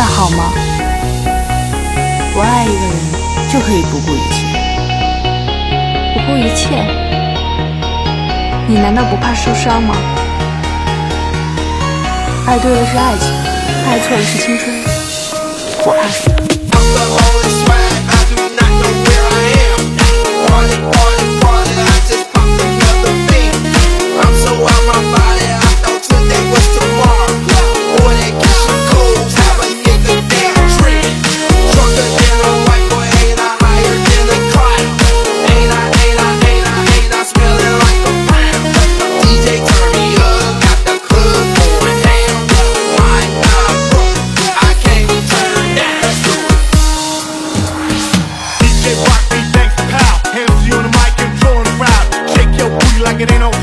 的好吗？我爱一个人就可以不顾一切，不顾一切？你难道不怕受伤吗？爱对了是爱情，爱错了是青春，我怕什么？it ain't no